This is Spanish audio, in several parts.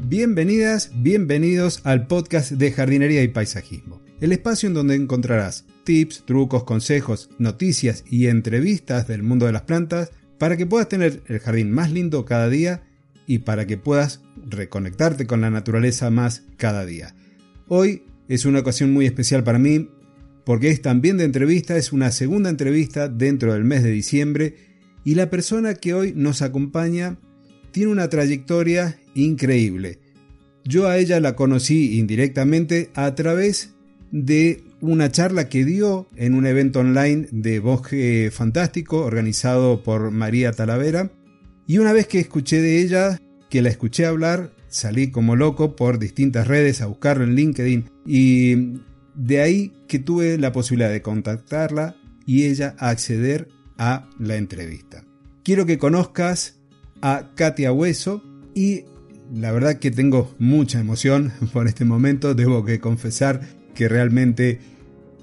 Bienvenidas, bienvenidos al podcast de jardinería y paisajismo, el espacio en donde encontrarás tips, trucos, consejos, noticias y entrevistas del mundo de las plantas para que puedas tener el jardín más lindo cada día y para que puedas reconectarte con la naturaleza más cada día. Hoy es una ocasión muy especial para mí porque es también de entrevista, es una segunda entrevista dentro del mes de diciembre y la persona que hoy nos acompaña tiene una trayectoria increíble. Yo a ella la conocí indirectamente a través de una charla que dio en un evento online de Bosque Fantástico organizado por María Talavera y una vez que escuché de ella, que la escuché hablar, salí como loco por distintas redes a buscarlo en LinkedIn y de ahí que tuve la posibilidad de contactarla y ella acceder a la entrevista. Quiero que conozcas a Katia Hueso y la verdad que tengo mucha emoción por este momento. Debo que confesar que realmente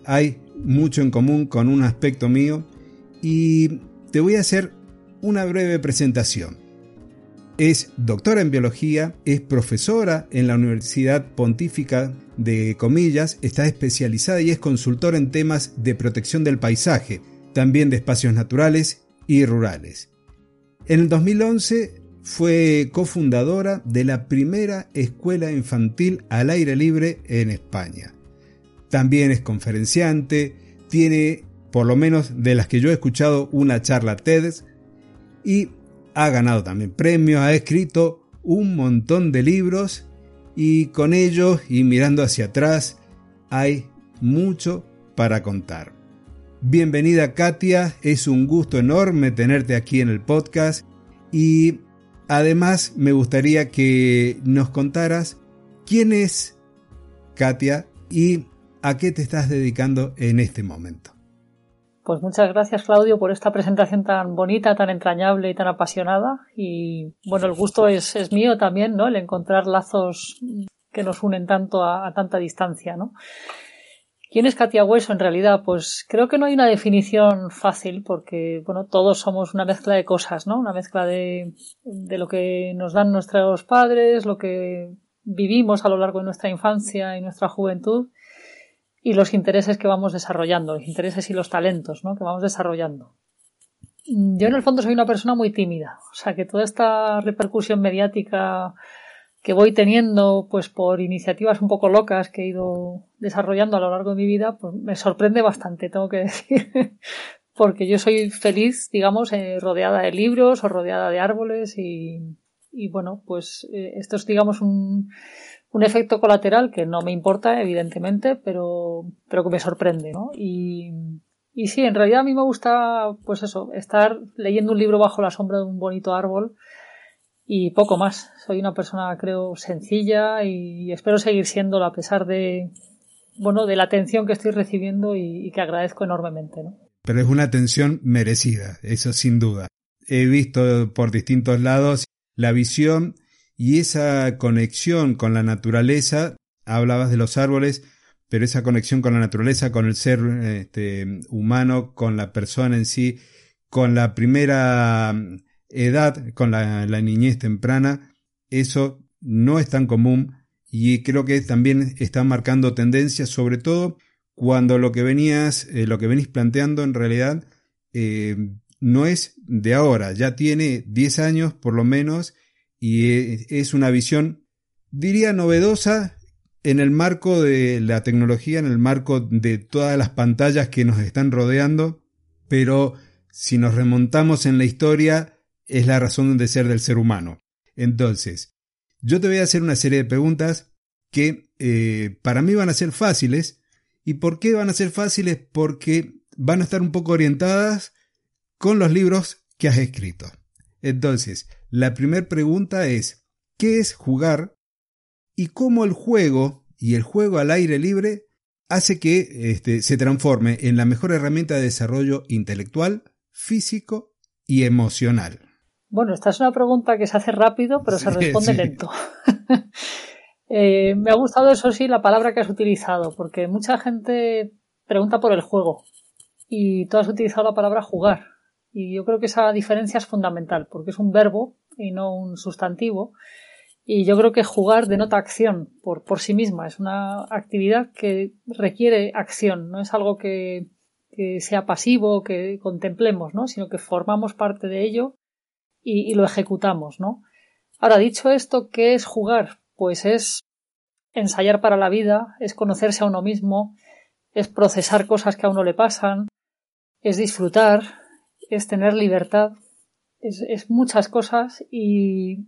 hay mucho en común con un aspecto mío y te voy a hacer una breve presentación. Es doctora en biología, es profesora en la Universidad Pontífica de Comillas, está especializada y es consultora en temas de protección del paisaje, también de espacios naturales y rurales. En el 2011 fue cofundadora de la primera escuela infantil al aire libre en España. También es conferenciante, tiene, por lo menos de las que yo he escuchado, una charla TEDx y ha ganado también premios, ha escrito un montón de libros y con ellos y mirando hacia atrás hay mucho para contar. Bienvenida Katia, es un gusto enorme tenerte aquí en el podcast y además me gustaría que nos contaras quién es Katia y a qué te estás dedicando en este momento. Pues muchas gracias Claudio por esta presentación tan bonita, tan entrañable y tan apasionada. Y bueno, el gusto es, es mío también, ¿no? El encontrar lazos que nos unen tanto a, tanta distancia, ¿no? ¿Quién es Katia Hueso en realidad? Pues creo que no hay una definición fácil porque, bueno, todos somos una mezcla de cosas, ¿no? Una mezcla de, de lo que nos dan nuestros padres, lo que vivimos a lo largo de nuestra infancia y nuestra juventud y los intereses que vamos desarrollando, los intereses y los talentos ¿no? que vamos desarrollando. Yo en el fondo soy una persona muy tímida, o sea que toda esta repercusión mediática que voy teniendo pues por iniciativas un poco locas que he ido desarrollando a lo largo de mi vida, pues me sorprende bastante, tengo que decir, porque yo soy feliz, digamos, eh, rodeada de libros o rodeada de árboles y, y bueno, pues eh, esto es, digamos, un, un efecto colateral que no me importa, evidentemente, pero, pero que me sorprende. Y, y sí, en realidad a mí me gusta, pues eso, estar leyendo un libro bajo la sombra de un bonito árbol y poco más. Soy una persona, creo, sencilla y espero seguir siéndolo a pesar de, bueno, de la atención que estoy recibiendo y, y que agradezco enormemente, ¿no? Pero es una atención merecida, eso sin duda. He visto por distintos lados la visión y esa conexión con la naturaleza, hablabas de los árboles, pero esa conexión con la naturaleza, con el ser este, humano, con la persona en sí, con la primera mm, edad, con la, niñez temprana, eso no es tan común y creo que también está marcando tendencias, sobre todo cuando lo que venías, eh, lo que venís planteando en realidad eh, no es de ahora, ya tiene 10 años por lo menos y es una visión, diría, novedosa en el marco de la tecnología, en el marco de todas las pantallas que nos están rodeando, pero si nos remontamos en la historia, es la razón de ser del ser humano. Entonces, yo te voy a hacer una serie de preguntas que eh, para mí van a ser fáciles. ¿Y por qué van a ser fáciles? Porque van a estar un poco orientadas con los libros que has escrito. Entonces, la primera pregunta es, ¿qué es jugar y cómo el juego y el juego al aire libre hace que este, se transforme en la mejor herramienta de desarrollo intelectual, físico y emocional? Bueno, esta es una pregunta que se hace rápido, pero se responde lento. Eh, me ha gustado, eso sí, la palabra que has utilizado, porque mucha gente pregunta por el juego y tú has utilizado la palabra jugar. Y yo creo que esa diferencia es fundamental, porque es un verbo y no un sustantivo. Y yo creo que jugar denota acción por, por sí misma. Es una actividad que requiere acción, no es algo que, que sea pasivo, que contemplemos, ¿no? sino que formamos parte de ello y, y, lo ejecutamos. ¿no? Ahora, dicho esto, ¿qué es jugar? Pues es ensayar para la vida, es conocerse a uno mismo, es procesar cosas que a uno le pasan, es disfrutar, es tener libertad, es, muchas cosas y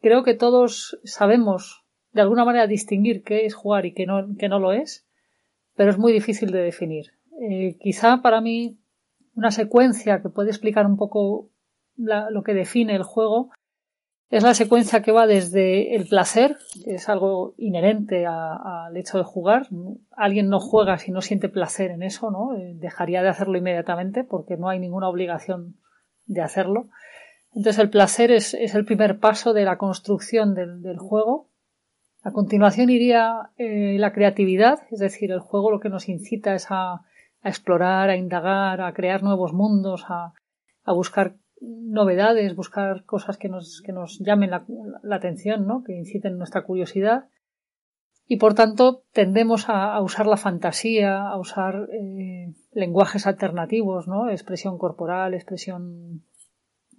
creo que todos sabemos de alguna manera distinguir qué es jugar y qué no, no lo es, pero es muy difícil de definir. Eh, quizá para mí una secuencia que puede explicar un poco lo que define el juego es la secuencia que va desde el placer, que es algo inherente al hecho de jugar. Alguien no juega si no siente placer en eso, ¿no? Eh, dejaría de hacerlo inmediatamente porque no hay ninguna obligación de hacerlo. Entonces el placer es, el primer paso de la construcción del, juego. A continuación iría eh, la creatividad, es decir, el juego lo que nos incita es a, explorar, a indagar, a crear nuevos mundos, a, buscar novedades, buscar cosas que nos, que nos llamen la, atención, ¿no? que inciten nuestra curiosidad. Y por tanto tendemos a, usar la fantasía, a usar eh, lenguajes alternativos, ¿no? expresión corporal, expresión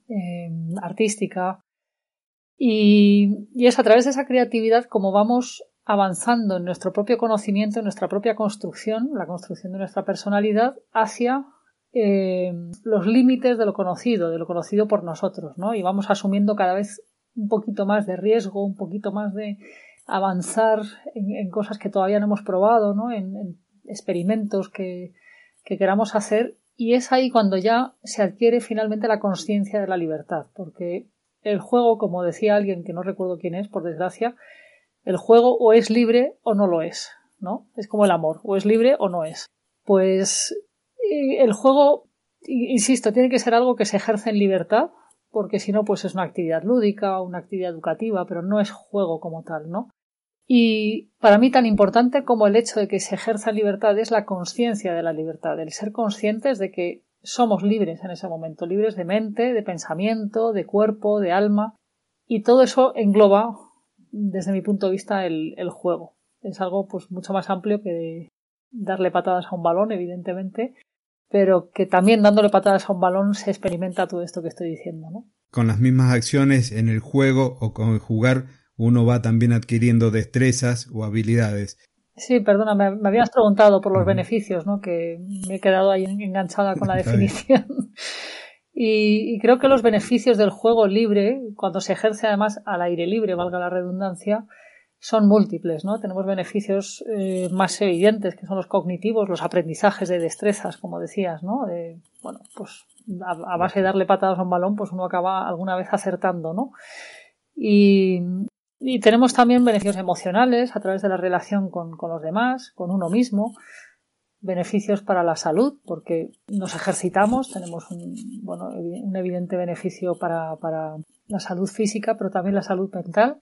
eh, artística. Y, es a través de esa creatividad como vamos avanzando en nuestro propio conocimiento, en nuestra propia construcción, la construcción de nuestra personalidad, hacia eh, los límites de lo conocido, de lo conocido por nosotros, ¿no? Y vamos asumiendo cada vez un poquito más de riesgo, un poquito más de avanzar en, cosas que todavía no hemos probado, ¿no? En, experimentos que, que queramos hacer y es ahí cuando ya se adquiere finalmente la conciencia de la libertad, porque el juego, como decía alguien que no recuerdo quién es, por desgracia, el juego o es libre o no lo es, ¿no? Es como el amor, o es libre o no es. Pues el juego, insisto, tiene que ser algo que se ejerce en libertad, porque si no, pues es una actividad lúdica, una actividad educativa, pero no es juego como tal, ¿no? Y para mí tan importante como el hecho de que se ejerza libertad es la conciencia de la libertad, el ser conscientes de que somos libres en ese momento, libres de mente, de pensamiento, de cuerpo, de alma, y todo eso engloba, desde mi punto de vista, el, el juego. Es algo pues mucho más amplio que darle patadas a un balón, evidentemente, pero que también dándole patadas a un balón se experimenta todo esto que estoy diciendo, ¿no? Con las mismas acciones en el juego o con el jugar, uno va también adquiriendo destrezas o habilidades. Sí, perdona, me, habías preguntado por los beneficios, ¿no? Que me he quedado ahí enganchada con la definición. y, y, creo que los beneficios del juego libre, cuando se ejerce además al aire libre, valga la redundancia, son múltiples, ¿no? Tenemos beneficios eh, más evidentes, que son los cognitivos, los aprendizajes de destrezas, como decías, ¿no? De, bueno, pues a, base de darle patadas a un balón, pues uno acaba alguna vez acertando, ¿no? Y, y tenemos también beneficios emocionales a través de la relación con, con, los demás, con uno mismo, beneficios para la salud, porque nos ejercitamos, tenemos un, bueno, un evidente beneficio para, para la salud física, pero también la salud mental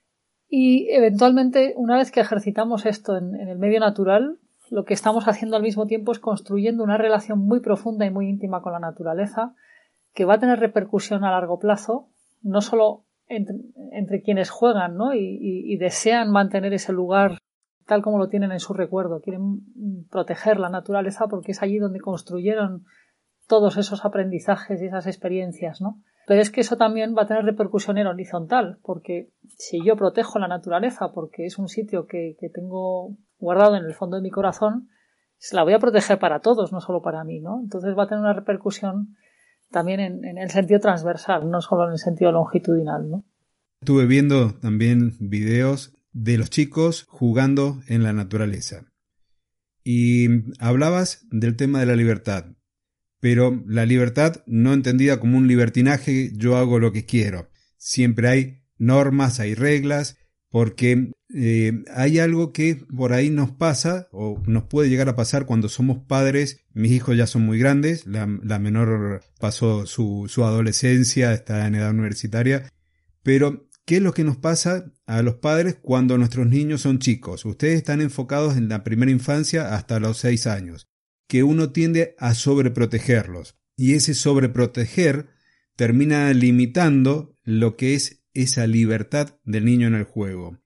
y eventualmente, una vez que ejercitamos esto en, el medio natural, lo que estamos haciendo al mismo tiempo es construyendo una relación muy profunda y muy íntima con la naturaleza, que va a tener repercusión a largo plazo, no solo entre, quienes juegan ¿no? y, desean mantener ese lugar tal como lo tienen en su recuerdo, quieren proteger la naturaleza porque es allí donde construyeron todos esos aprendizajes y esas experiencias, ¿no? Pero es que eso también va a tener repercusión en horizontal, porque si yo protejo la naturaleza, porque es un sitio que, tengo guardado en el fondo de mi corazón, la voy a proteger para todos, no solo para mí, ¿no? Entonces va a tener una repercusión también en, el sentido transversal, no solo en el sentido longitudinal, ¿no? Estuve viendo también videos de los chicos jugando en la naturaleza. Y hablabas del tema de la libertad. Pero la libertad no entendida como un libertinaje, yo hago lo que quiero. Siempre hay normas, hay reglas, porque eh, hay algo que por ahí nos pasa o nos puede llegar a pasar cuando somos padres. Mis hijos ya son muy grandes, la, menor pasó su, su adolescencia, está en edad universitaria, pero ¿qué es lo que nos pasa a los padres cuando nuestros niños son chicos? Ustedes están enfocados en la primera infancia hasta los seis años que uno tiende a sobreprotegerlos. Y ese sobreproteger termina limitando lo que es esa libertad del niño en el juego.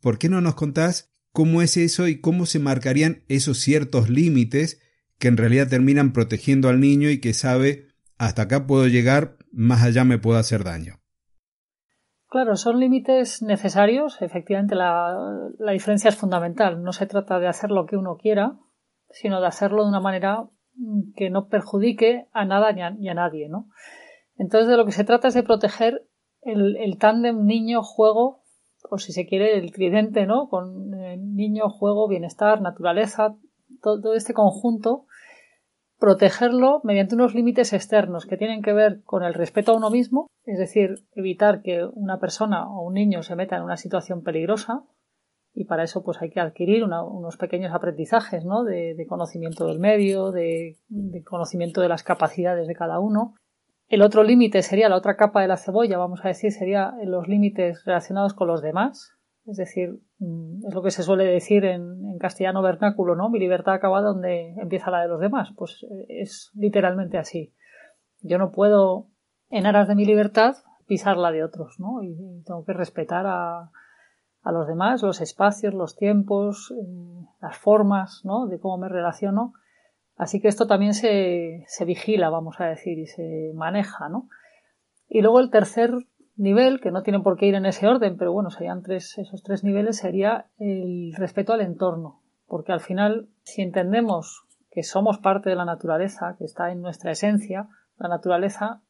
¿Por qué no nos contás cómo es eso y cómo se marcarían esos ciertos límites que en realidad terminan protegiendo al niño y que sabe hasta acá puedo llegar, más allá me puedo hacer daño? Claro, son límites necesarios. Efectivamente, la, la diferencia es fundamental. No se trata de hacer lo que uno quiera, sino de hacerlo de una manera que no perjudique a nada ni a, nadie, ¿no? Entonces de lo que se trata es de proteger el, el tándem niño-juego, o si se quiere, el tridente, ¿no? Con eh, niño, juego, bienestar, naturaleza, todo, este conjunto, protegerlo mediante unos límites externos que tienen que ver con el respeto a uno mismo, es decir, evitar que una persona o un niño se meta en una situación peligrosa, y para eso pues hay que adquirir unos pequeños aprendizajes ¿no? de, conocimiento del medio, de, conocimiento de las capacidades de cada uno. El otro límite sería la otra capa de la cebolla, vamos a decir, sería los límites relacionados con los demás. Es decir, mm, es lo que se suele decir en, en castellano vernáculo, ¿no? Mi libertad acaba donde empieza la de los demás. Pues eh, es literalmente así. Yo no puedo, en aras de mi libertad, pisar la de otros, ¿no? Y tengo que respetar a, a los demás, los espacios, los tiempos, eh, las formas, ¿no? De cómo me relaciono. Así que esto también se, se vigila, vamos a decir, y se maneja, ¿no? Y luego el tercer nivel, que no tiene por qué ir en ese orden, pero bueno, serían tres, esos tres niveles, sería el respeto al entorno. Porque al final, si entendemos que somos parte de la naturaleza, que está en nuestra esencia, la naturaleza,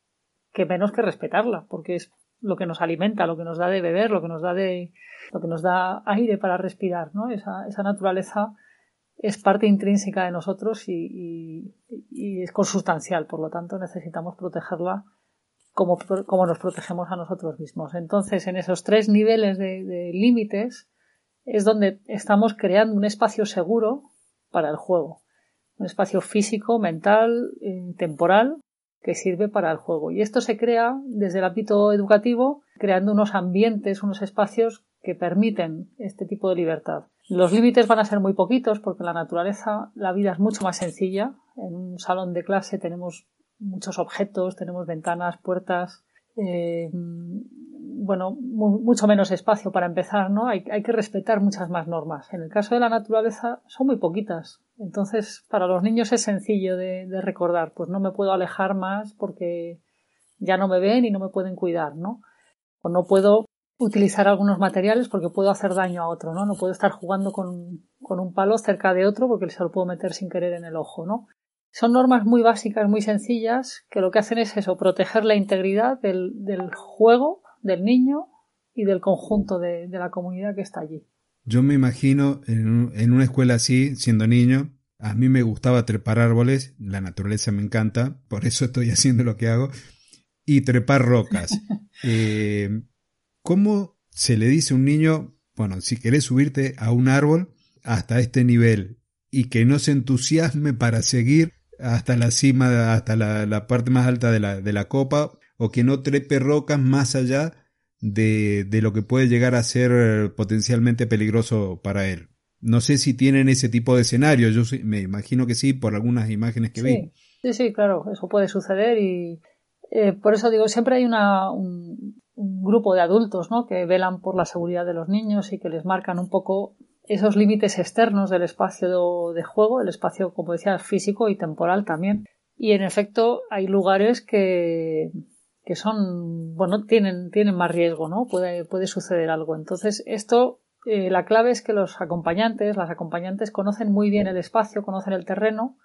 que menos que respetarla, porque es lo que nos alimenta, lo que nos da de beber, lo que nos da de, lo que nos da aire para respirar, ¿no? Esa, esa naturaleza es parte intrínseca de nosotros y, es consustancial, por lo tanto necesitamos protegerla como, como, nos protegemos a nosotros mismos. Entonces, en esos tres niveles de, límites es donde estamos creando un espacio seguro para el juego. Un espacio físico, mental, eh, temporal, que sirve para el juego. Y esto se crea desde el ámbito educativo, creando unos ambientes, unos espacios que permiten este tipo de libertad. Los límites van a ser muy poquitos porque en la naturaleza la vida es mucho más sencilla. En un salón de clase tenemos muchos objetos, tenemos ventanas, puertas, eh, bueno, mucho menos espacio para empezar, ¿no? Hay, que respetar muchas más normas. En el caso de la naturaleza son muy poquitas. Entonces, para los niños es sencillo de, recordar, pues no me puedo alejar más porque ya no me ven y no me pueden cuidar, ¿no? O no puedo utilizar algunos materiales porque puedo hacer daño a otro, ¿no? No puedo estar jugando con, un palo cerca de otro porque se lo puedo meter sin querer en el ojo, ¿no? Son normas muy básicas, muy sencillas, que lo que hacen es eso, proteger la integridad del juego, del niño y del conjunto de, de, la comunidad que está allí. Yo me imagino en, en una escuela así, siendo niño, a mí me gustaba trepar árboles, la naturaleza me encanta, por eso estoy haciendo lo que hago, y trepar rocas. eh, ¿Cómo se le dice a un niño, bueno, si querés subirte a un árbol hasta este nivel y que no se entusiasme para seguir hasta la cima, hasta la, parte más alta de la, de la, copa, o que no trepe rocas más allá de, de, lo que puede llegar a ser potencialmente peligroso para él? No sé si tienen ese tipo de escenario, yo me imagino que sí, por algunas imágenes que vi. Sí, sí, claro, eso puede suceder y eh, por eso digo, siempre hay una, un grupo de adultos ¿no? que velan por la seguridad de los niños y que les marcan un poco esos límites externos del espacio de juego, el espacio, como decía, físico y temporal también. Y en efecto, hay lugares que, que son, bueno, tienen, tienen más riesgo, ¿no? Puede, puede suceder algo. Entonces, esto, eh, la clave es que los acompañantes, las acompañantes conocen muy bien el espacio, conocen el terreno,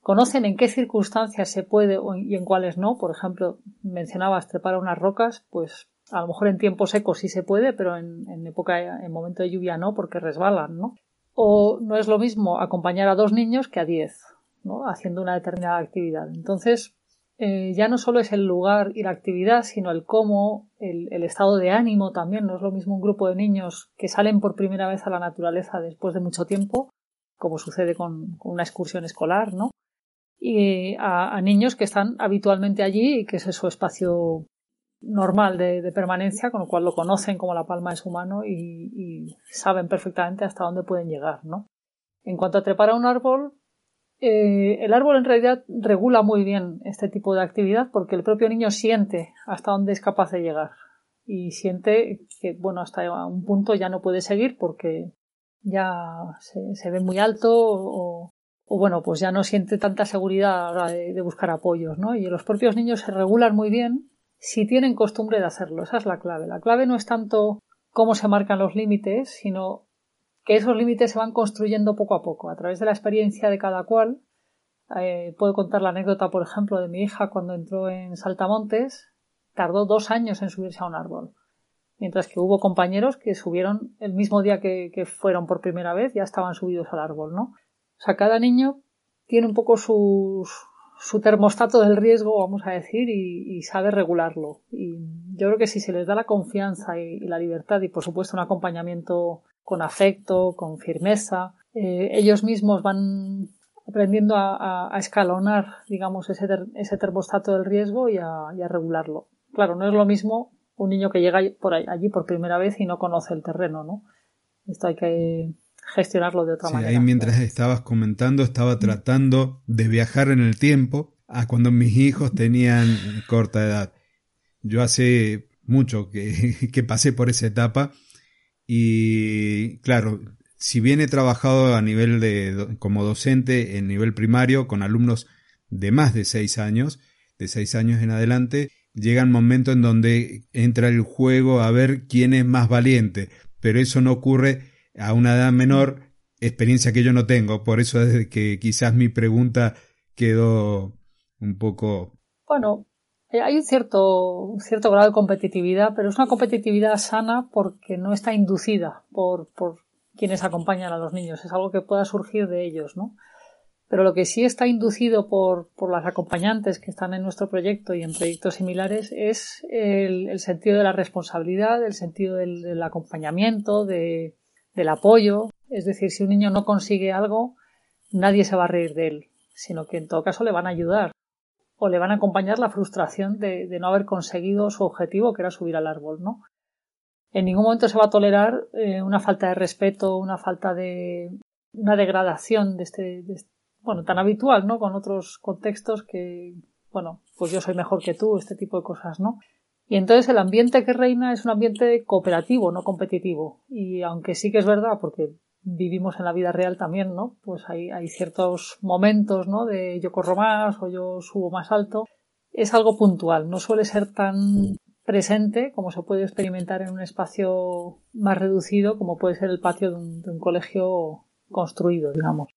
conocen en qué circunstancias se puede y en cuáles no. Por ejemplo, mencionabas trepar unas rocas, pues a lo mejor en tiempo seco sí se puede, pero en, época, en momento de lluvia no, porque resbalan, ¿no? O no es lo mismo acompañar a dos niños que a diez. ¿no? haciendo una determinada actividad. Entonces, eh, ya no solo es el lugar y la actividad, sino el cómo, el, estado de ánimo también. No es lo mismo un grupo de niños que salen por primera vez a la naturaleza después de mucho tiempo, como sucede con, una excursión escolar, ¿no? Y a, niños que están habitualmente allí y que es su espacio normal de, permanencia, con lo cual lo conocen como la palma de su mano y, y saben perfectamente hasta dónde pueden llegar, ¿no? En cuanto a trepar a un árbol, eh, el árbol en realidad regula muy bien este tipo de actividad porque el propio niño siente hasta dónde es capaz de llegar y siente que, bueno, hasta un punto ya no puede seguir porque ya se, ve muy alto o, bueno, pues ya no siente tanta seguridad a de, de, buscar apoyos, ¿no? Y los propios niños se regulan muy bien si tienen costumbre de hacerlo. Esa es la clave. La clave no es tanto cómo se marcan los límites, sino que esos límites se van construyendo poco a poco, a través de la experiencia de cada cual. Eh, puedo contar la anécdota, por ejemplo, de mi hija cuando entró en Saltamontes, tardó dos años en subirse a un árbol. Mientras que hubo compañeros que subieron el mismo día que, fueron por primera vez, ya estaban subidos al árbol, ¿no? O sea, cada niño tiene un poco su, su termostato del riesgo, vamos a decir, y, sabe regularlo. Y yo creo que si se les da la confianza y la libertad y, por supuesto, un acompañamiento con afecto, con firmeza. Eh, ellos mismos van aprendiendo a, escalonar, digamos, ese, ese, termostato del riesgo y a, regularlo. Claro, no es lo mismo un niño que llega por allí por primera vez y no conoce el terreno, ¿no? Esto hay que gestionarlo de otra sí, manera. Ahí mientras estabas comentando, estaba tratando de viajar en el tiempo a cuando mis hijos tenían corta edad. Yo hace mucho que, que pasé por esa etapa y claro, si bien he trabajado a nivel de, como docente en nivel primario con alumnos de más de seis años, de seis años en adelante, llega un momento en donde entra el juego a ver quién es más valiente, pero eso no ocurre a una edad menor, experiencia que yo no tengo, por eso es que quizás mi pregunta quedó un poco... Bueno, hay un cierto, cierto grado de competitividad, pero es una competitividad sana porque no está inducida por, por quienes acompañan a los niños. Es algo que pueda surgir de ellos, ¿no? Pero lo que sí está inducido por, por las acompañantes que están en nuestro proyecto y en proyectos similares es el, sentido de la responsabilidad, el sentido del, del acompañamiento, de, del apoyo. Es decir, si un niño no consigue algo, nadie se va a reír de él, sino que en todo caso le van a ayudar o le van a acompañar la frustración de, no haber conseguido su objetivo, que era subir al árbol, ¿no? En ningún momento se va a tolerar eh, una falta de respeto, una falta de una degradación de este, bueno, tan habitual, ¿no? Con otros contextos que, bueno, pues yo soy mejor que tú, este tipo de cosas, ¿no? Y entonces el ambiente que reina es un ambiente cooperativo, no competitivo. Y aunque sí que es verdad, porque vivimos en la vida real también, ¿no? Pues hay, hay ciertos momentos, ¿no? De yo corro más o yo subo más alto. Es algo puntual, no suele ser tan presente como se puede experimentar en un espacio más reducido como puede ser el patio de un, colegio construido, digamos.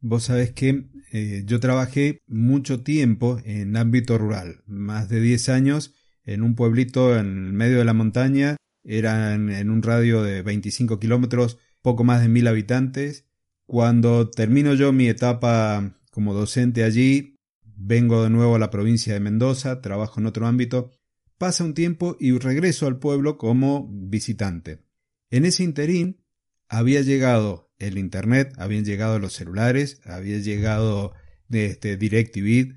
Vos sabés que eh, yo trabajé mucho tiempo en ámbito rural, más de 10 años en un pueblito en el medio de la montaña, eran en un radio de 25 kilómetros poco más de mil habitantes. Cuando termino yo mi etapa como docente allí, vengo de nuevo a la provincia de Mendoza, trabajo en otro ámbito, pasa un tiempo y regreso al pueblo como visitante. En ese interín había llegado el Internet, habían llegado los celulares, había llegado este DirecTV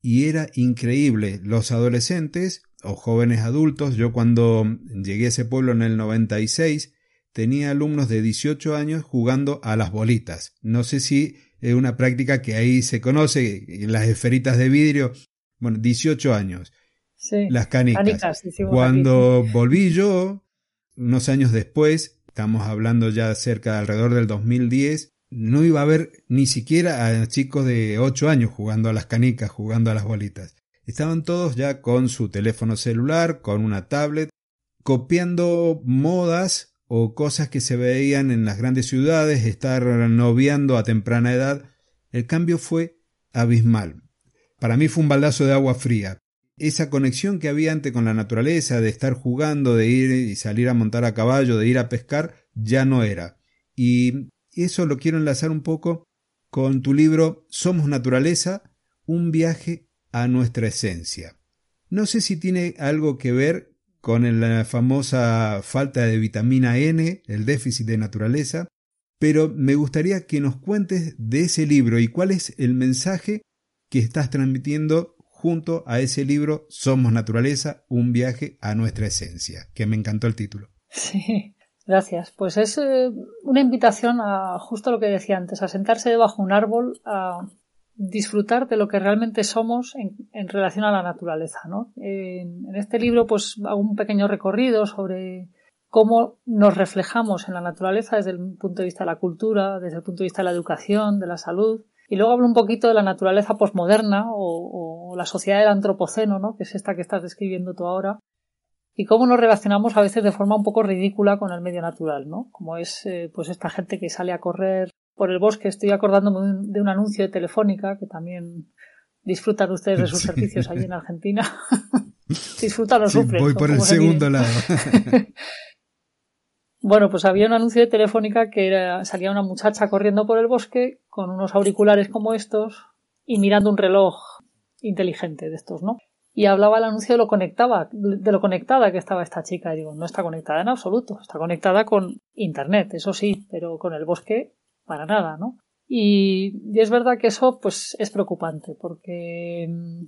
y era increíble. Los adolescentes o jóvenes adultos, yo cuando llegué a ese pueblo en el 96, tenía alumnos de 18 años jugando a las bolitas. No sé si es una práctica que ahí se conoce, en las esferitas de vidrio. Bueno, 18 años. Sí, las canicas. Cuando volví yo, unos años después, estamos hablando ya cerca de alrededor del 2010, no iba a haber ni siquiera a chicos de 8 años jugando a las canicas, jugando a las bolitas. Estaban todos ya con su teléfono celular, con una tablet, copiando modas o cosas que se veían en las grandes ciudades, estar noviando a temprana edad, el cambio fue abismal. Para mí fue un baldazo de agua fría. Esa conexión que había antes con la naturaleza, de estar jugando, de ir y salir a montar a caballo, de ir a pescar, ya no era. Y eso lo quiero enlazar un poco con tu libro Somos Naturaleza, un viaje a nuestra esencia. No sé si tiene algo que ver con la famosa falta de vitamina N, el déficit de naturaleza, pero me gustaría que nos cuentes de ese libro y cuál es el mensaje que estás transmitiendo junto a ese libro Somos Naturaleza, un viaje a nuestra esencia, que me encantó el título. Sí, gracias. Pues es eh, una invitación a justo lo que decía antes, a sentarse debajo de un árbol, a disfrutar de lo que realmente somos en, relación a la naturaleza. ¿no? En, este libro pues hago un pequeño recorrido sobre cómo nos reflejamos en la naturaleza desde el punto de vista de la cultura, desde el punto de vista de la educación, de la salud. Y luego hablo un poquito de la naturaleza posmoderna o, la sociedad del antropoceno, ¿no? que es esta que estás describiendo tú ahora, y cómo nos relacionamos a veces de forma un poco ridícula con el medio natural, ¿no? Como es eh, pues esta gente que sale a correr por el bosque. Estoy acordándome de un, anuncio de Telefónica que también disfrutan ustedes de sus servicios allí en Argentina. disfrutan o sufren. Voy por el segundo lado. bueno, pues había un anuncio de Telefónica que era, salía una muchacha corriendo por el bosque con unos auriculares como estos y mirando un reloj inteligente de estos, ¿no? Y hablaba el anuncio de lo conectaba, de lo conectada que estaba esta chica. Y digo, no está conectada en absoluto, está conectada con internet, eso sí, pero con el bosque para nada, ¿no? Y, es verdad que eso pues es preocupante porque mm,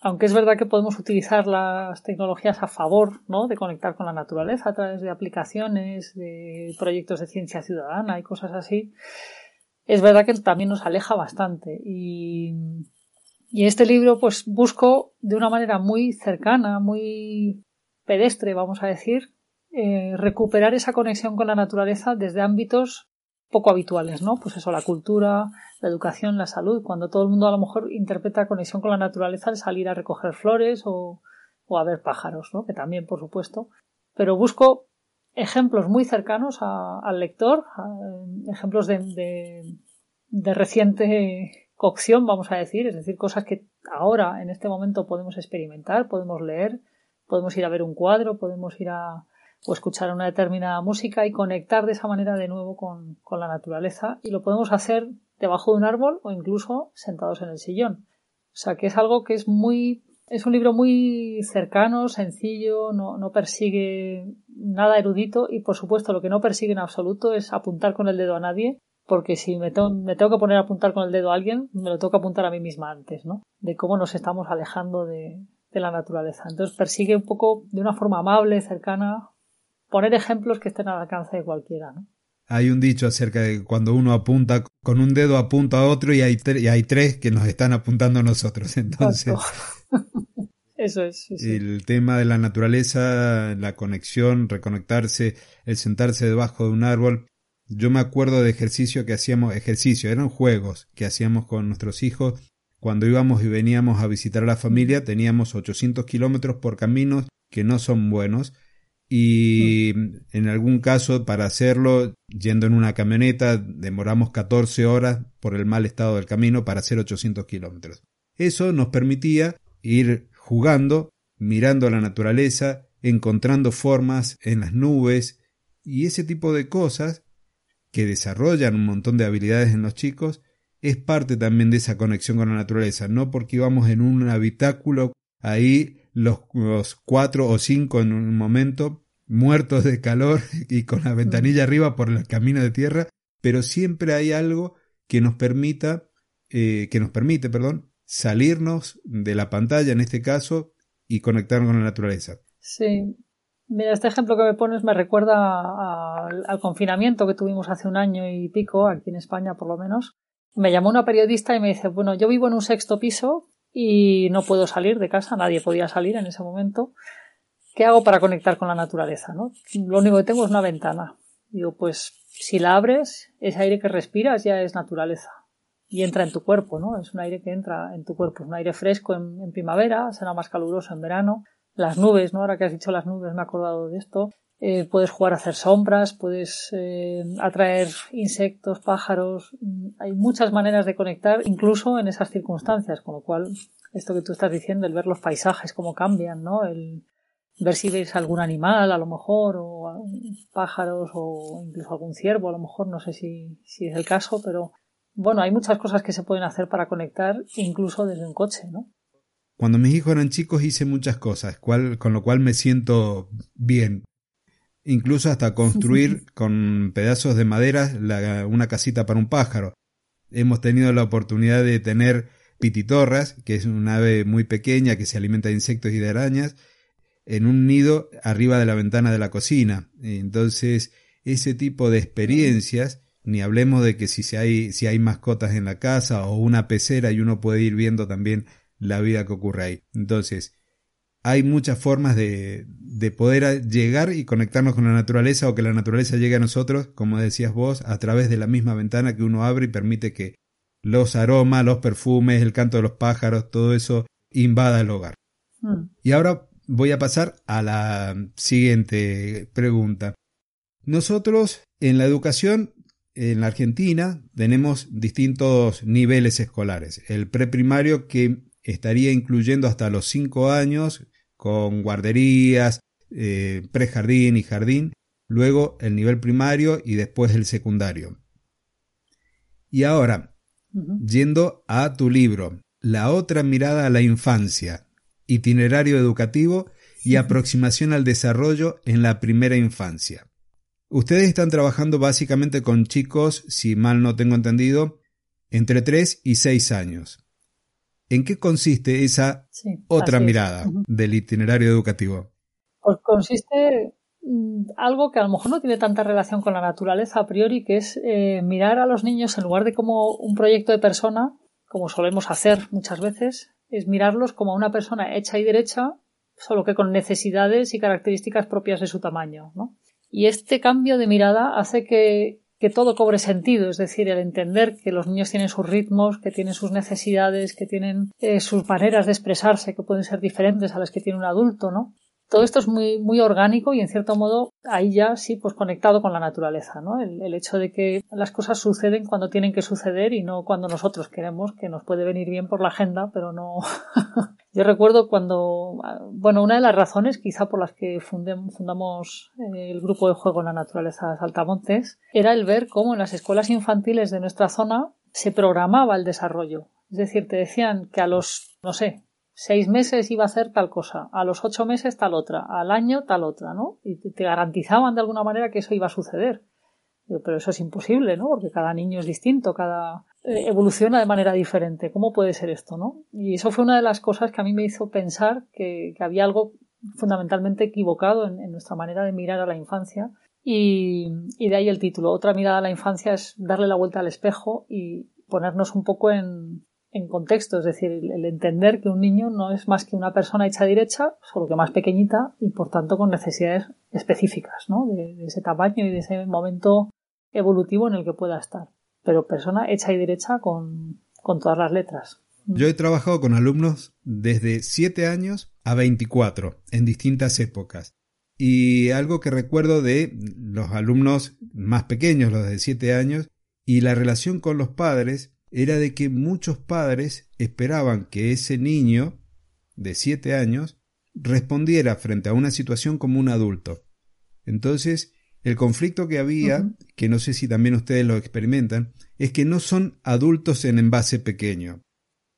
aunque es verdad que podemos utilizar las tecnologías a favor ¿no? de conectar con la naturaleza a través de aplicaciones, de proyectos de ciencia ciudadana y cosas así, es verdad que también nos aleja bastante. Y, y este libro pues busco de una manera muy cercana, muy pedestre, vamos a decir, eh, recuperar esa conexión con la naturaleza desde ámbitos poco habituales, ¿no? Pues eso, la cultura, la educación, la salud, cuando todo el mundo a lo mejor interpreta conexión con la naturaleza al salir a recoger flores o, o a ver pájaros, ¿no? Que también, por supuesto. Pero busco ejemplos muy cercanos al lector, ejemplos de, de, de, reciente cocción, vamos a decir, es decir, cosas que ahora, en este momento, podemos experimentar, podemos leer, podemos ir a ver un cuadro, podemos ir a, o escuchar una determinada música y conectar de esa manera de nuevo con, la naturaleza y lo podemos hacer debajo de un árbol o incluso sentados en el sillón. O sea que es algo que es muy es un libro muy cercano, sencillo, no, no, persigue nada erudito y por supuesto lo que no persigue en absoluto es apuntar con el dedo a nadie, porque si me, me tengo que poner a apuntar con el dedo a alguien, me lo tengo que apuntar a mí misma antes, ¿no? De cómo nos estamos alejando de, de la naturaleza. Entonces persigue un poco de una forma amable, cercana, poner ejemplos que estén al alcance de cualquiera. ¿no? Hay un dicho acerca de cuando uno apunta con un dedo apunta a otro y hay, y hay tres que nos están apuntando a nosotros. Entonces, eso es. El tema de la naturaleza, la conexión, reconectarse, el sentarse debajo de un árbol. Yo me acuerdo de ejercicio que hacíamos, ejercicio, eran juegos que hacíamos con nuestros hijos. Cuando íbamos y veníamos a visitar a la familia, teníamos 800 kilómetros por caminos que no son buenos y en algún caso para hacerlo, yendo en una camioneta, demoramos 14 horas por el mal estado del camino para hacer 800 kilómetros. Eso nos permitía ir jugando, mirando la naturaleza, encontrando formas en las nubes y ese tipo de cosas que desarrollan un montón de habilidades en los chicos es parte también de esa conexión con la naturaleza, no porque íbamos en un habitáculo ahí los, cuatro o cinco en un momento, muertos de calor y con la ventanilla arriba por el camino de tierra, pero siempre hay algo que nos permita, eh, que nos permite, perdón, salirnos de la pantalla en este caso y conectarnos con la naturaleza. Sí. Mira, este ejemplo que me pones me recuerda al confinamiento que tuvimos hace un año y pico, aquí en España por lo menos. Me llamó una periodista y me dice, bueno, yo vivo en un sexto piso y no puedo salir de casa, nadie podía salir en ese momento. ¿Qué hago para conectar con la naturaleza? ¿no? Lo único que tengo es una ventana. Digo, pues si la abres, ese aire que respiras ya es naturaleza y entra en tu cuerpo, ¿no? Es un aire que entra en tu cuerpo, es un aire fresco en, primavera, será más caluroso en verano. Las nubes, ¿no? Ahora que has dicho las nubes, me he acordado de esto. Eh, puedes jugar a hacer sombras, puedes eh, atraer insectos, pájaros. Mm, hay muchas maneras de conectar, incluso en esas circunstancias, con lo cual, esto que tú estás diciendo, el ver los paisajes, cómo cambian, ¿no? El ver si veis algún animal, a lo mejor, o pájaros, o incluso algún ciervo, a lo mejor, no sé si, si es el caso, pero bueno, hay muchas cosas que se pueden hacer para conectar incluso desde un coche, ¿no? Cuando mis hijos eran chicos hice muchas cosas, con lo cual me siento bien. Incluso hasta construir con pedazos de madera una casita para un pájaro. Hemos tenido la oportunidad de tener pititorras, que es una ave muy pequeña que se alimenta de insectos y de arañas, en un nido arriba de la ventana de la cocina. Entonces, ese tipo de experiencias, ni hablemos de que si hay, si hay mascotas en la casa o una pecera y uno puede ir viendo también la vida que ocurre ahí. Entonces, hay muchas formas de, de poder llegar y conectarnos con la naturaleza o que la naturaleza llegue a nosotros, como decías vos, a través de la misma ventana que uno abre y permite que los aromas, los perfumes, el canto de los pájaros, todo eso invada el hogar. Mm. Y ahora voy a pasar a la siguiente pregunta. Nosotros en la educación en la Argentina tenemos distintos niveles escolares. El preprimario que estaría incluyendo hasta los cinco años con guarderías, eh, prejardín y jardín, luego el nivel primario y después el secundario. Y ahora, yendo a tu libro, La otra mirada a la infancia, itinerario educativo y aproximación al desarrollo en la primera infancia. Ustedes están trabajando básicamente con chicos, si mal no tengo entendido, entre 3 y 6 años. ¿En qué consiste esa otra mirada del itinerario educativo? Pues consiste mm, algo que a lo mejor no tiene tanta relación con la naturaleza a priori, que es eh, mirar a los niños en lugar de como un proyecto de persona, como solemos hacer muchas veces, es mirarlos como una persona hecha y derecha, solo que con necesidades y características propias de su tamaño. Y este cambio de mirada hace que que todo cobre sentido, es decir, el entender que los niños tienen sus ritmos, que tienen sus necesidades, que tienen eh, sus maneras de expresarse que pueden ser diferentes a las que tiene un adulto, ¿no? todo esto es muy, muy orgánico y en cierto modo ahí ya sí, pues conectado con la naturaleza, ¿no? El, hecho de que las cosas suceden cuando tienen que suceder y no cuando nosotros queremos, que nos puede venir bien por la agenda, pero no. Yo recuerdo cuando, bueno, una de las razones quizá por las que fundamos eh, el grupo de juego en la naturaleza Saltamontes era el ver cómo en las escuelas infantiles de nuestra zona se programaba el desarrollo. Es decir, te decían que a los, no sé, seis meses iba a hacer tal cosa, a los ocho meses tal otra, al año tal otra, ¿no? Y te garantizaban de alguna manera que eso iba a suceder. Pero eso es imposible, ¿no? Porque cada niño es distinto, cada eh, evoluciona de manera diferente. ¿Cómo puede ser esto, no? Y eso fue una de las cosas que a mí me hizo pensar que, había algo fundamentalmente equivocado en, nuestra manera de mirar a la infancia. Y, de ahí el título. Otra mirada a la infancia es darle la vuelta al espejo y ponernos un poco en, en contexto, es decir, el entender que un niño no es más que una persona hecha derecha, solo que más pequeñita y por tanto con necesidades específicas, ¿no? De, ese tamaño y de ese momento evolutivo en el que pueda estar. Pero persona hecha y derecha con, con todas las letras. Yo he trabajado con alumnos desde 7 años a 24 en distintas épocas. Y algo que recuerdo de los alumnos más pequeños, los de 7 años, y la relación con los padres era de que muchos padres esperaban que ese niño de siete años respondiera frente a una situación como un adulto. Entonces, el conflicto que había, que no sé si también ustedes lo experimentan, es que no son adultos en envase pequeño.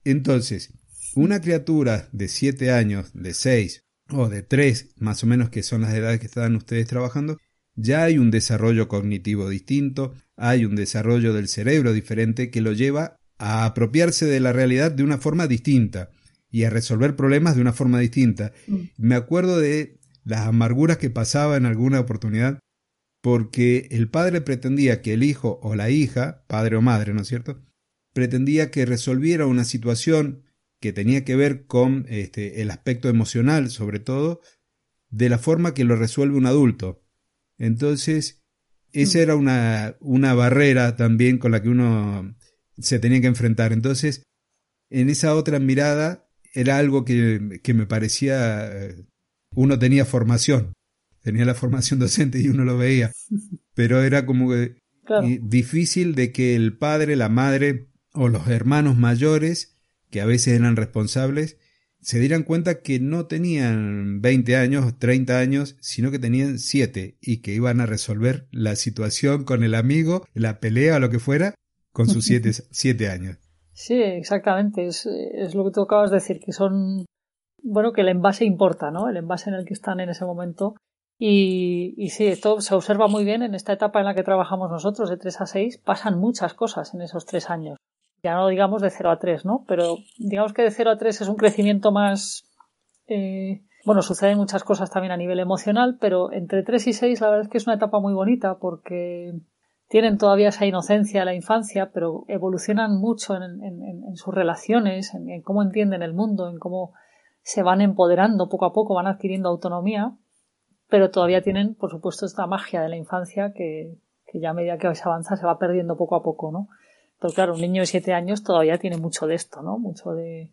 Entonces, una criatura de siete años, de seis o de tres, más o menos que son las edades que están ustedes trabajando, ya hay un desarrollo cognitivo distinto, hay un desarrollo del cerebro diferente que lo lleva a apropiarse de la realidad de una forma distinta y a resolver problemas de una forma distinta. Mm. Me acuerdo de las amarguras que pasaba en alguna oportunidad porque el padre pretendía que el hijo o la hija, padre o madre, ¿no es cierto?, pretendía que resolviera una situación que tenía que ver con este, el aspecto emocional, sobre todo, de la forma que lo resuelve un adulto. Entonces, esa mm. era una, una barrera también con la que uno se tenía que enfrentar. Entonces, en esa otra mirada era algo que, que me parecía, uno tenía formación, tenía la formación docente y uno lo veía, pero era como difícil de que el padre, la madre o los hermanos mayores, que a veces eran responsables, se dieran cuenta que no tenían 20 años, 30 años, sino que tenían 7 y que iban a resolver la situación con el amigo, la pelea o lo que fuera, con sus siete, siete años. Sí, exactamente. Es, es, lo que tú acabas de decir, que son, bueno, que el envase importa, ¿no? El envase en el que están en ese momento. Y, sí, esto se observa muy bien en esta etapa en la que trabajamos nosotros, de 3 a 6, pasan muchas cosas en esos tres años. Ya no digamos de 0 a 3, ¿no? Pero digamos que de 0 a 3 es un crecimiento más, eh, bueno, suceden muchas cosas también a nivel emocional, pero entre 3 y 6 la verdad es que es una etapa muy bonita porque tienen todavía esa inocencia la infancia, pero evolucionan mucho en, sus relaciones, en, cómo entienden el mundo, en cómo se van empoderando poco a poco, van adquiriendo autonomía, pero todavía tienen, por supuesto, esta magia de la infancia que, ya a medida que se avanza se va perdiendo poco a poco, ¿no? Pero claro, un niño de siete años todavía tiene mucho de esto, ¿no? Mucho de,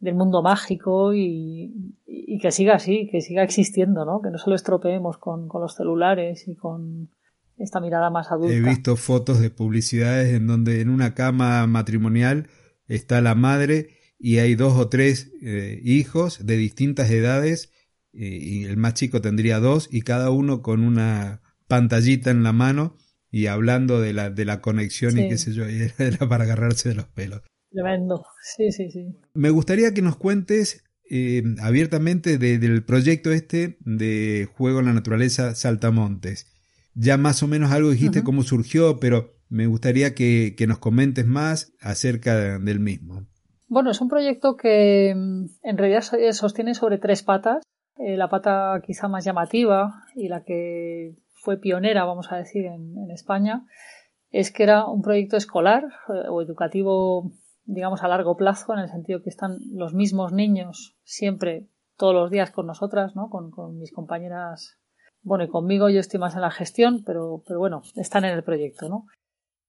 del mundo mágico y, que siga así, que siga existiendo, ¿no? Que no se lo estropeemos con los celulares y con, esta mirada más adulta. He visto fotos de publicidades en donde en una cama matrimonial está la madre y hay dos o tres eh, hijos de distintas edades eh, y el más chico tendría dos y cada uno con una pantallita en la mano y hablando de la, de la conexión y qué sé yo, y era para agarrarse de los pelos. Tremendo, sí, sí, sí. Me gustaría que nos cuentes eh, abiertamente del proyecto este de Juego en la Naturaleza Saltamontes ya más o menos algo dijiste cómo surgió, pero me gustaría que, nos comentes más acerca del mismo. Bueno, es un proyecto que mm, en realidad sostiene sobre tres patas. Eh, la pata quizá más llamativa y la que fue pionera, vamos a decir, en, España, es que era un proyecto escolar eh, o educativo, digamos, a largo plazo, en el sentido que están los mismos niños siempre, todos los días con nosotras, ¿no? con, mis compañeras bueno, y conmigo yo estoy más en la gestión, pero, pero bueno, están en el proyecto, ¿no?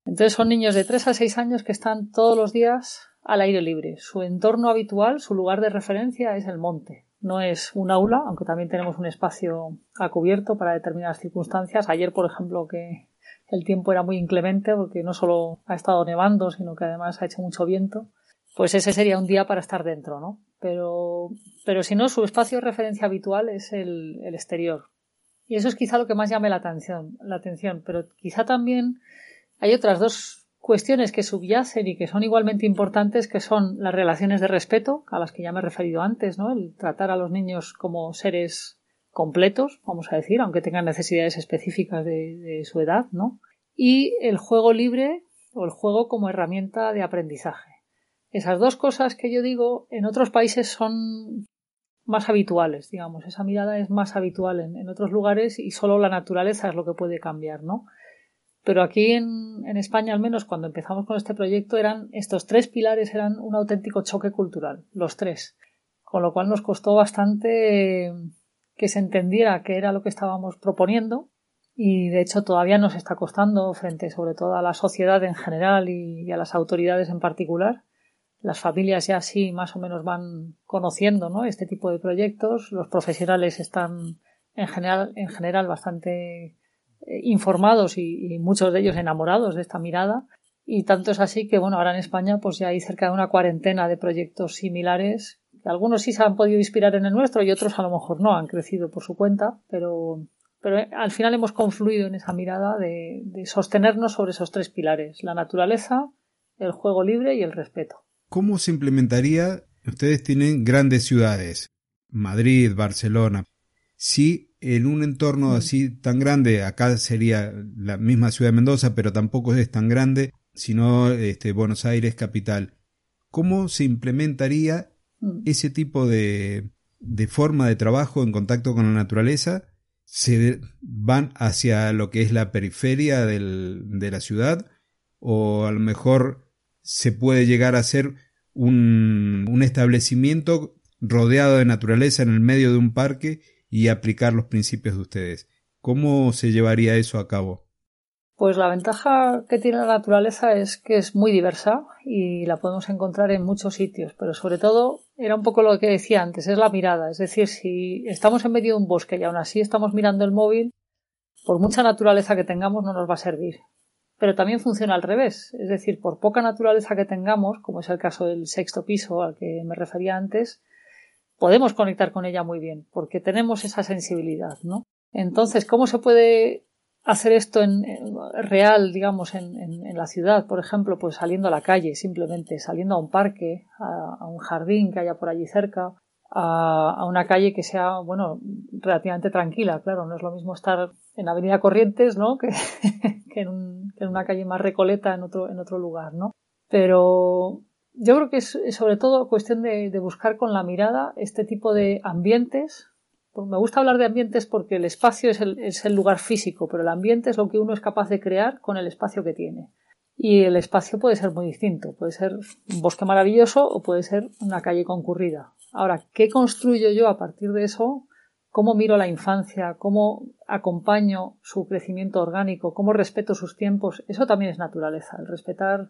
Entonces son niños de 3 a 6 años que están todos los días al aire libre. Su entorno habitual, su lugar de referencia es el monte. No es un aula, aunque también tenemos un espacio a cubierto para determinadas circunstancias. Ayer, por ejemplo, que el tiempo era muy inclemente porque no solo ha estado nevando, sino que además ha hecho mucho viento. Pues ese sería un día para estar dentro, ¿no? Pero, pero si no, su espacio de referencia habitual es el, el exterior. Y eso es quizá lo que más llame la atención, la atención. Pero quizá también hay otras dos cuestiones que subyacen y que son igualmente importantes, que son las relaciones de respeto, a las que ya me he referido antes, ¿no? El tratar a los niños como seres completos, vamos a decir, aunque tengan necesidades específicas de, su edad, ¿no? Y el juego libre o el juego como herramienta de aprendizaje. Esas dos cosas que yo digo en otros países son más habituales, digamos. Esa mirada es más habitual en, otros lugares y solo la naturaleza es lo que puede cambiar, ¿no? Pero aquí en, en, España, al menos cuando empezamos con este proyecto, eran estos tres pilares eran un auténtico choque cultural, los tres. Con lo cual nos costó bastante que se entendiera qué era lo que estábamos proponiendo y de hecho todavía nos está costando frente sobre todo a la sociedad en general y a las autoridades en particular las familias ya sí más o menos van conociendo ¿no? este tipo de proyectos, los profesionales están en general, en general bastante eh, informados y, muchos de ellos enamorados de esta mirada y tanto es así que bueno ahora en España pues ya hay cerca de una cuarentena de proyectos similares algunos sí se han podido inspirar en el nuestro y otros a lo mejor no han crecido por su cuenta pero pero eh, al final hemos confluido en esa mirada de sostenernos sobre esos tres pilares la naturaleza el juego libre y el respeto ¿Cómo se implementaría? Ustedes tienen grandes ciudades, Madrid, Barcelona. Si en un entorno así tan grande, acá sería la misma ciudad de Mendoza, pero tampoco es tan grande, sino este, Buenos Aires capital, ¿cómo se implementaría mm. ese tipo de, de forma de trabajo en contacto con la naturaleza? ¿Se van hacia lo que es la periferia del, de la ciudad? ¿O a lo mejor se puede llegar a ser un, un establecimiento rodeado de naturaleza en el medio de un parque y aplicar los principios de ustedes. ¿Cómo se llevaría eso a cabo? Pues la ventaja que tiene la naturaleza es que es muy diversa y la podemos encontrar en muchos sitios, pero sobre todo era un poco lo que decía antes, es la mirada. Es decir, si estamos en medio de un bosque y aún así estamos mirando el móvil, por mucha naturaleza que tengamos no nos va a servir pero también funciona al revés. Es decir, por poca naturaleza que tengamos, como es el caso del sexto piso al que me refería antes, podemos conectar con ella muy bien, porque tenemos esa sensibilidad, ¿no? Entonces, ¿cómo se puede hacer esto en, real, digamos, en, la ciudad, por ejemplo, pues saliendo a la calle, simplemente saliendo a un parque, a, un jardín que haya por allí cerca, a, una calle que sea, bueno, relativamente tranquila, claro, no es lo mismo estar en Avenida Corrientes, ¿no? Que, que, en, una calle más recoleta en otro, en otro lugar, ¿no? Pero yo creo que es sobre todo cuestión de, buscar con la mirada este tipo de ambientes pues me gusta hablar de ambientes porque el espacio es el, es el, lugar físico, pero el ambiente es lo que uno es capaz de crear con el espacio que tiene. Y el espacio puede ser muy distinto. Puede ser un bosque maravilloso o puede ser una calle concurrida. Ahora, ¿qué construyo yo a partir de eso? ¿Cómo miro la infancia? ¿Cómo acompaño su crecimiento orgánico? ¿Cómo respeto sus tiempos? Eso también es naturaleza. El respetar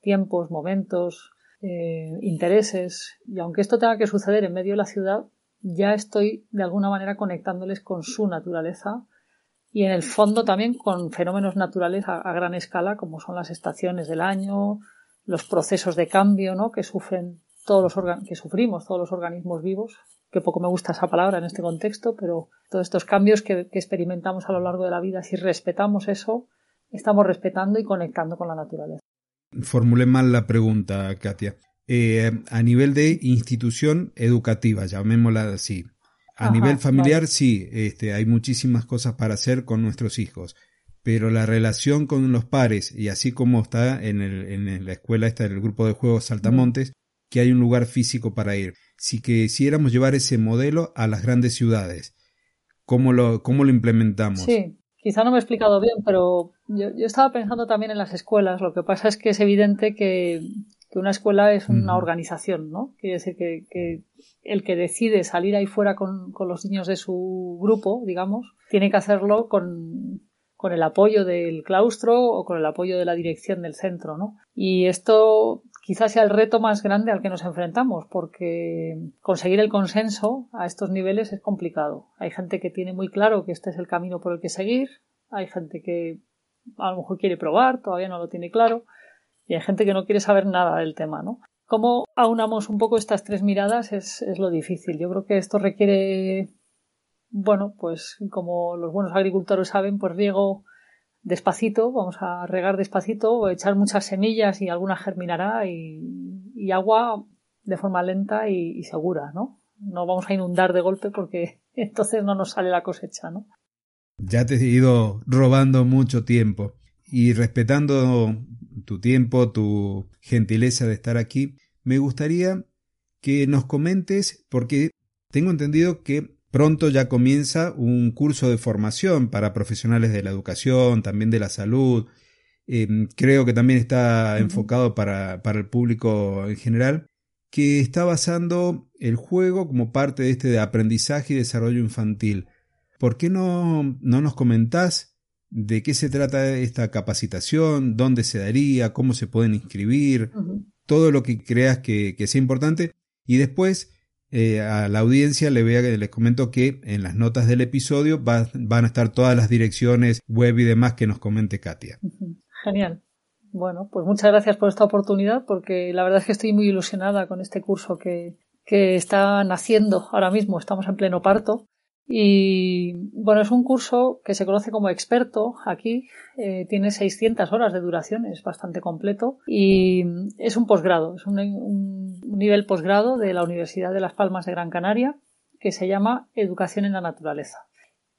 tiempos, momentos, eh, intereses. Y aunque esto tenga que suceder en medio de la ciudad, ya estoy de alguna manera conectándoles con su naturaleza y en el fondo también con fenómenos naturales a, gran escala como son las estaciones del año, los procesos de cambio ¿no? que sufren todos los que sufrimos todos los organismos vivos, que poco me gusta esa palabra en este contexto, pero todos estos cambios que, que experimentamos a lo largo de la vida, si respetamos eso, estamos respetando y conectando con la naturaleza. Formulé mal la pregunta, Katia. Eh, a nivel de institución educativa, llamémosla así. A nivel familiar, sí, este, hay muchísimas cosas para hacer con nuestros hijos, pero la relación con los pares, y así como está en, el, en la escuela, está en el grupo de juegos Saltamontes, que hay un lugar físico para ir. Si quisiéramos llevar ese modelo a las grandes ciudades, ¿cómo lo, cómo lo implementamos? Sí, quizá no me he explicado bien, pero yo, yo estaba pensando también en las escuelas. Lo que pasa es que es evidente que que una escuela es una organización, ¿no? Quiere decir que, el que decide salir ahí fuera con, los niños de su grupo, digamos, tiene que hacerlo con, con el apoyo del claustro o con el apoyo de la dirección del centro, ¿no? Y esto quizás sea el reto más grande al que nos enfrentamos, porque conseguir el consenso a estos niveles es complicado. Hay gente que tiene muy claro que este es el camino por el que seguir, hay gente que a lo mejor quiere probar, todavía no lo tiene claro, y hay gente que no quiere saber nada del tema, ¿no? ¿Cómo aunamos un poco estas tres miradas? Es, es lo difícil. Yo creo que esto requiere, bueno, pues como los buenos agricultores saben, pues riego despacito, vamos a regar despacito, echar muchas semillas y alguna germinará y, agua de forma lenta y, y, segura, ¿no? No vamos a inundar de golpe porque entonces no nos sale la cosecha, ¿no? Ya te he ido robando mucho tiempo y respetando tu tiempo, tu gentileza de estar aquí, me gustaría que nos comentes, porque tengo entendido que pronto ya comienza un curso de formación para profesionales de la educación, también de la salud. Em, creo que también está enfocado para, para, el público en general, que está basando el juego como parte de este de aprendizaje y desarrollo infantil. ¿Por qué no, no nos comentás de qué se trata esta capacitación, dónde se daría, cómo se pueden inscribir, todo lo que creas que, sea importante. Y después eh, a la audiencia le voy a, les comento que en las notas del episodio van a estar todas las direcciones web y demás que nos comente Katia. Genial. Bueno, pues muchas gracias por esta oportunidad porque la verdad es que estoy muy ilusionada con este curso que, que está naciendo ahora mismo. Estamos en pleno parto y bueno, es un curso que se conoce como experto aquí, eh, tiene 600 horas de duración, es bastante completo y es un posgrado, es un, un, nivel posgrado de la Universidad de Las Palmas de Gran Canaria que se llama Educación en la Naturaleza.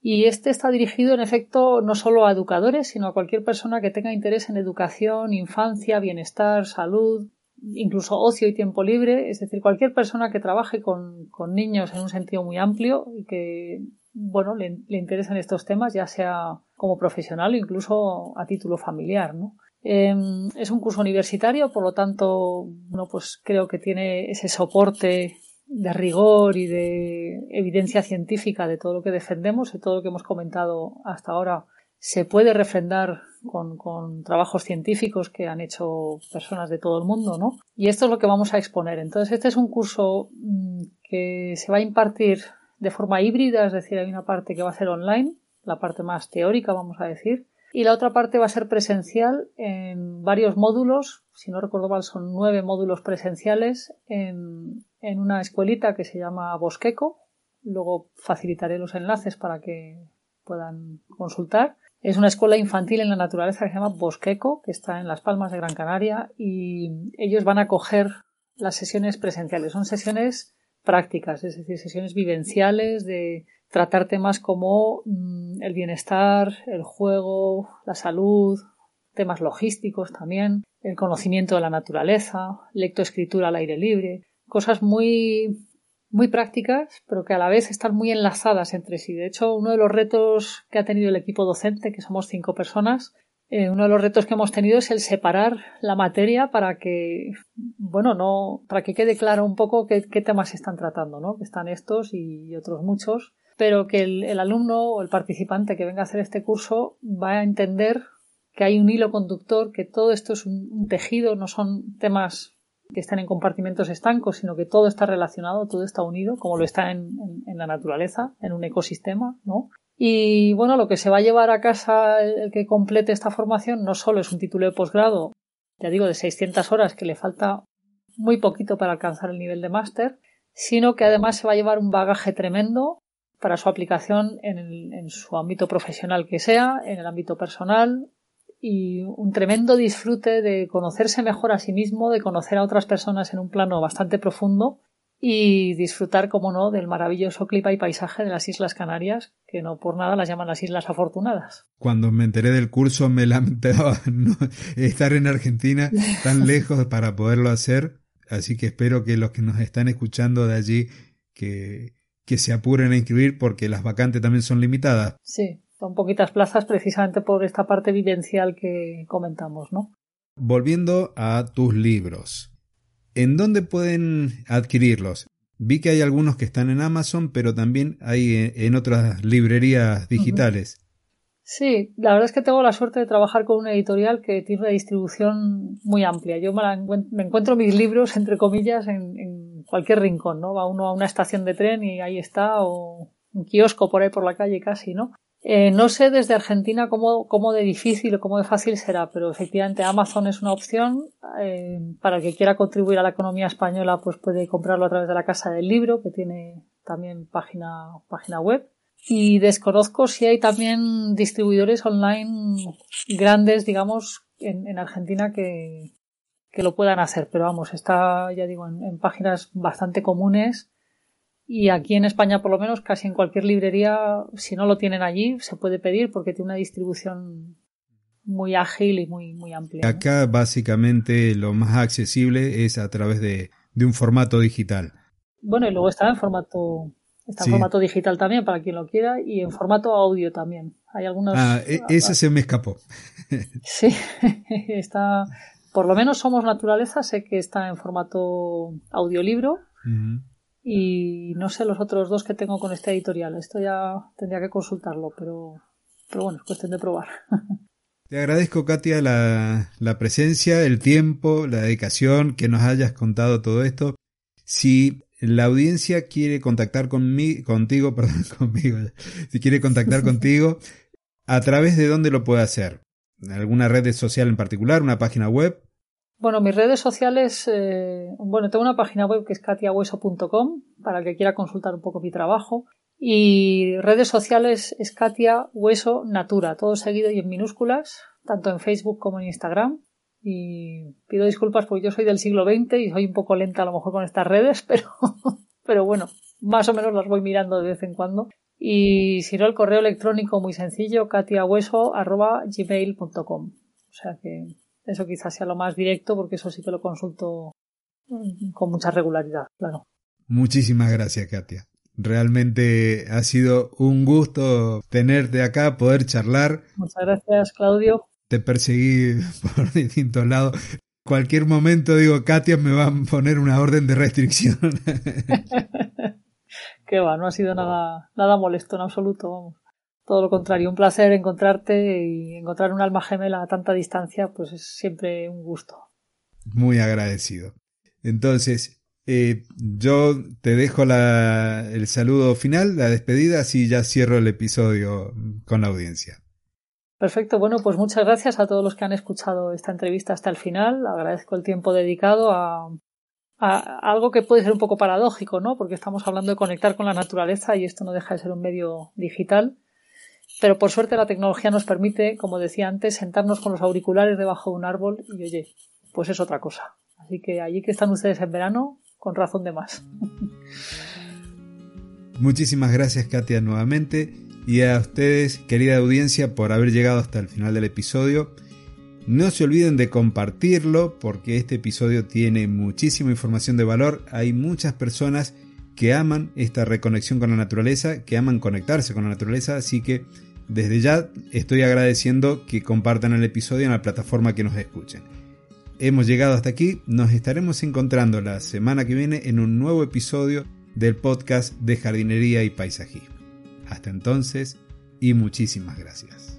Y este está dirigido, en efecto, no solo a educadores, sino a cualquier persona que tenga interés en educación, infancia, bienestar, salud, incluso ocio y tiempo libre, es decir, cualquier persona que trabaje con, con niños en un sentido muy amplio y que, bueno, le, le interesan estos temas, ya sea como profesional o incluso a título familiar, ¿no? Em, es un curso universitario, por lo tanto, bueno, pues creo que tiene ese soporte de rigor y de evidencia científica de todo lo que defendemos, de todo lo que hemos comentado hasta ahora se puede refrendar con, trabajos científicos que han hecho personas de todo el mundo, ¿no? Y esto es lo que vamos a exponer. Entonces, este es un curso mm, que se va a impartir de forma híbrida, es decir, hay una parte que va a ser online, la parte más teórica, vamos a decir, y la otra parte va a ser presencial en varios módulos, si no recuerdo mal son nueve módulos presenciales en, en una escuelita que se llama Bosqueco. Luego facilitaré los enlaces para que puedan consultar Es una escuela infantil en la naturaleza que se llama Bosqueco, que está en Las Palmas de Gran Canaria, y ellos van a coger las sesiones presenciales. Son sesiones prácticas, es decir, sesiones vivenciales de tratar temas como mm, el bienestar, el juego, la salud, temas logísticos también, el conocimiento de la naturaleza, lectoescritura al aire libre, cosas muy muy prácticas, pero que a la vez están muy enlazadas entre sí. De hecho, uno de los retos que ha tenido el equipo docente, que somos cinco personas, eh, uno de los retos que hemos tenido es el separar la materia para que, bueno, no, para que quede claro un poco qué, temas se están tratando, ¿no? Que están estos y otros muchos, pero que el, alumno o el participante que venga a hacer este curso va a entender que hay un hilo conductor, que todo esto es un tejido, no son temas que están en compartimentos estancos, sino que todo está relacionado, todo está unido, como lo está en, la naturaleza, en un ecosistema, ¿no? Y bueno, lo que se va a llevar a casa el que complete esta formación no solo es un título de posgrado, ya digo, de 600 horas que le falta muy poquito para alcanzar el nivel de máster, sino que además se va a llevar un bagaje tremendo para su aplicación en, en su ámbito profesional que sea, en el ámbito personal, y un tremendo disfrute de conocerse mejor a sí mismo, de conocer a otras personas en un plano bastante profundo y disfrutar, como no, del maravilloso clima y paisaje de las Islas Canarias, que no por nada las llaman las Islas Afortunadas. Cuando me enteré del curso me lamentaba estar en Argentina tan lejos para poderlo hacer, así que espero que los que nos están escuchando de allí que, que se apuren a inscribir porque las vacantes también son limitadas. Sí, son poquitas plazas precisamente por esta parte vivencial que comentamos, ¿no? Volviendo a tus libros, ¿en dónde pueden adquirirlos? Vi que hay algunos que están en Amazon, pero también hay en otras librerías digitales. Sí, la verdad es que tengo la suerte de trabajar con una editorial que tiene una distribución muy amplia. Yo me, encuentro mis libros, entre comillas, en, en, cualquier rincón, ¿no? Va uno a una estación de tren y ahí está, o un kiosco por ahí por la calle casi, ¿no? Eh, no sé desde Argentina cómo, cómo, de difícil o cómo de fácil será, pero efectivamente Amazon es una opción. Eh, para el que quiera contribuir a la economía española, pues puede comprarlo a través de la Casa del Libro, que tiene también página, página web. Y desconozco si hay también distribuidores online grandes, digamos, en, en Argentina que, que, lo puedan hacer. Pero vamos, está, ya digo, en páginas bastante comunes y aquí en España, por lo menos, casi en cualquier librería, si no lo tienen allí, se puede pedir porque tiene una distribución muy ágil y muy, muy amplia. Acá, básicamente, lo más accesible es a través de, un formato digital. Bueno, y luego está en formato Está en formato digital también para quien lo quiera y en formato audio también. Hay algunos. Ah, e, ese se me escapó. sí, está. Por lo menos somos naturaleza, sé que está en formato audiolibro y no sé los otros dos que tengo con este editorial. Esto ya tendría que consultarlo, pero, pero bueno, es cuestión de probar. Te agradezco, Katia, la, la presencia, el tiempo, la dedicación, que nos hayas contado todo esto. Si la audiencia quiere contactar conmigo, contigo, perdón, conmigo, si quiere contactar contigo, ¿a través de dónde lo puede hacer? ¿Alguna red social en particular? ¿Una página web? Bueno, mis redes sociales, eh, bueno, tengo una página web que es katiahueso.com para el que quiera consultar un poco mi trabajo. Y redes sociales es Katia Hueso Natura, todo seguido y en minúsculas, tanto en Facebook como en Instagram. Y pido disculpas porque yo soy del siglo XX y soy un poco lenta a lo mejor con estas redes, pero, pero bueno, más o menos las voy mirando de vez en cuando. Y si no, el correo electrónico muy sencillo, katiahueso.gmail.com. O sea que eso quizás sea lo más directo porque eso sí que lo consulto con mucha regularidad, claro. Muchísimas gracias, Katia. Realmente ha sido un gusto tenerte acá, poder charlar. Muchas gracias, Claudio. Te perseguí por distintos lados. Cualquier momento digo, Katia me va a poner una orden de restricción. que va, no ha sido nada, nada molesto en absoluto, vamos. Todo lo contrario, un placer encontrarte y encontrar un alma gemela a tanta distancia, pues es siempre un gusto. Muy agradecido. Entonces, eh, yo te dejo la, el saludo final, la despedida, así ya cierro el episodio con la audiencia. Perfecto, bueno, pues muchas gracias a todos los que han escuchado esta entrevista hasta el final. Agradezco el tiempo dedicado a, a, algo que puede ser un poco paradójico, ¿no? Porque estamos hablando de conectar con la naturaleza y esto no deja de ser un medio digital Pero por suerte la tecnología nos permite, como decía antes, sentarnos con los auriculares debajo de un árbol y oye, pues es otra cosa. Así que allí que están ustedes en verano, con razón de más. Muchísimas gracias Katia nuevamente y a ustedes, querida audiencia, por haber llegado hasta el final del episodio. No se olviden de compartirlo porque este episodio tiene muchísima información de valor. Hay muchas personas que aman esta reconexión con la naturaleza, que aman conectarse con la naturaleza, así que desde ya estoy agradeciendo que compartan el episodio en la plataforma que nos escuchen. Hemos llegado hasta aquí, nos estaremos encontrando la semana que viene en un nuevo episodio del podcast de jardinería y paisajismo. Hasta entonces y muchísimas gracias.